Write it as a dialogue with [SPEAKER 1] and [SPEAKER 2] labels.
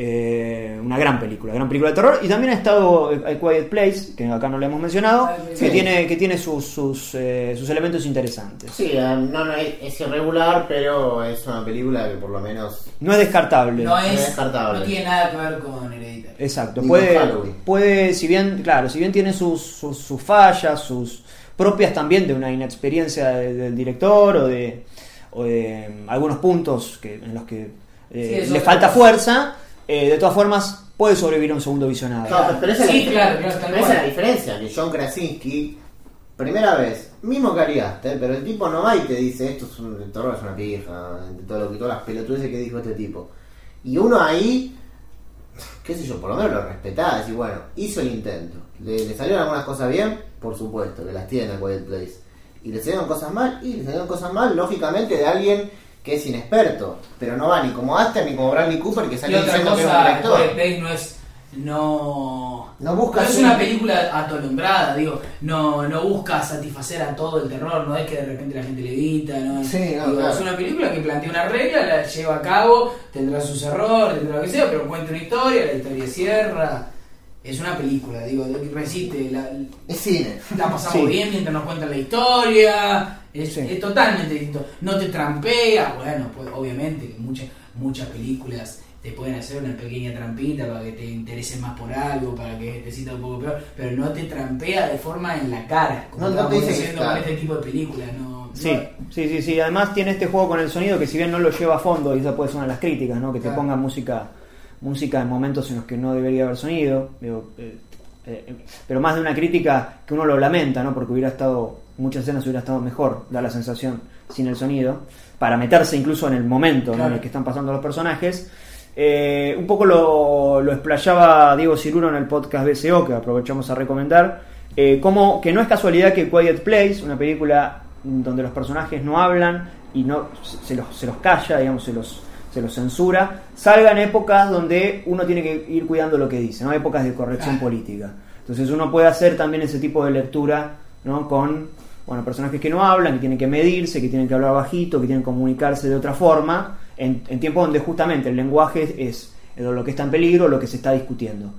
[SPEAKER 1] Eh, una gran película, gran película de terror. Y también ha estado A Quiet Place, que acá no le hemos mencionado,
[SPEAKER 2] Ah,
[SPEAKER 1] que tiene, que tiene sus, sus, eh, sus elementos interesantes.
[SPEAKER 3] Sí, eh, no, no, es es irregular, pero es una película que por lo menos.
[SPEAKER 1] No es descartable.
[SPEAKER 2] No
[SPEAKER 3] es
[SPEAKER 2] es.
[SPEAKER 3] descartable.
[SPEAKER 2] No tiene nada que ver con Hereditary.
[SPEAKER 1] Exacto,
[SPEAKER 3] Ni
[SPEAKER 1] puede, puede, si bien, claro, si bien tiene sus, sus, sus fallas, sus propias también de una inexperiencia de- del director o de, o de mm, algunos puntos que, en los que eh,
[SPEAKER 2] Sí,
[SPEAKER 1] le falta fuerza, eh, de todas formas puede sobrevivir a un segundo visionado.
[SPEAKER 3] Pero esa
[SPEAKER 2] Sí, claro,
[SPEAKER 3] pero esa es la diferencia, que John Krasinski, primera vez, mismo que Ari Aster, pero el tipo no va y te dice esto es un terror es una pija, de todo lo que todas las pelotudeces que dijo este tipo. Y uno ahí, qué sé yo, por lo menos lo respetaba, decir, bueno, hizo el intento. Le, le salieron algunas cosas bien, por supuesto, que las tiene a Quiet Place. Y le salieron cosas mal, y le salieron cosas mal, lógicamente, de alguien que es inexperto. Pero no va ni como Aster ni como Bradley Cooper, que salió diciendo que era un director.
[SPEAKER 2] No es. No.
[SPEAKER 3] No busca
[SPEAKER 2] es
[SPEAKER 3] ser-
[SPEAKER 2] una película atolondrada, digo. No, no busca satisfacer a todo el terror, no es que de repente la gente le grita, no es.
[SPEAKER 3] Sí, no,
[SPEAKER 2] digo,
[SPEAKER 3] claro.
[SPEAKER 2] Es una película que plantea una regla, la lleva a cabo, tendrá sus errores, tendrá lo que sea, pero cuenta una historia, la historia cierra. Es una película, digo, resiste, la,
[SPEAKER 3] Es cine.
[SPEAKER 2] la pasamos
[SPEAKER 1] Sí.
[SPEAKER 2] bien mientras nos cuentan la historia. Es,
[SPEAKER 1] Sí.
[SPEAKER 2] es totalmente distinto. No te trampea. Bueno, pues obviamente que muchas, muchas películas te pueden hacer una pequeña trampita para que te interese más por algo, para que te sienta un poco peor, pero no te trampea de forma en la cara, como
[SPEAKER 3] No, no te dice
[SPEAKER 2] con este tipo de películas. No,
[SPEAKER 1] Sí,
[SPEAKER 2] no-
[SPEAKER 1] sí, sí, sí. Además tiene este juego con el sonido que si bien no lo lleva a fondo, y esa puede ser una de las críticas, ¿no? Que te
[SPEAKER 2] Claro.
[SPEAKER 1] ponga música, música en momentos en los que no debería haber sonido. Digo, eh, eh, pero más de una crítica que uno lo lamenta, ¿no? Porque hubiera estado, muchas escenas hubiera estado mejor, da la sensación, sin el sonido, para meterse incluso en el momento en el que están pasando los personajes. Eh, un poco lo, lo explayaba Diego Ciruro en el podcast BCO, que aprovechamos a recomendar, eh, como que no es casualidad que Quiet Place, una película donde los personajes no hablan y no se los, se los calla, digamos, se los, se los censura, salga en épocas donde uno tiene que ir cuidando lo que dice, ¿no? épocas de corrección
[SPEAKER 2] Claro.
[SPEAKER 1] política. Entonces uno puede hacer también ese tipo de lectura ¿no? con bueno, personajes que no hablan, que tienen que medirse, que tienen que hablar bajito, que tienen que comunicarse de otra forma, en, en tiempos donde justamente el lenguaje es, es lo que está en peligro, lo que se está discutiendo.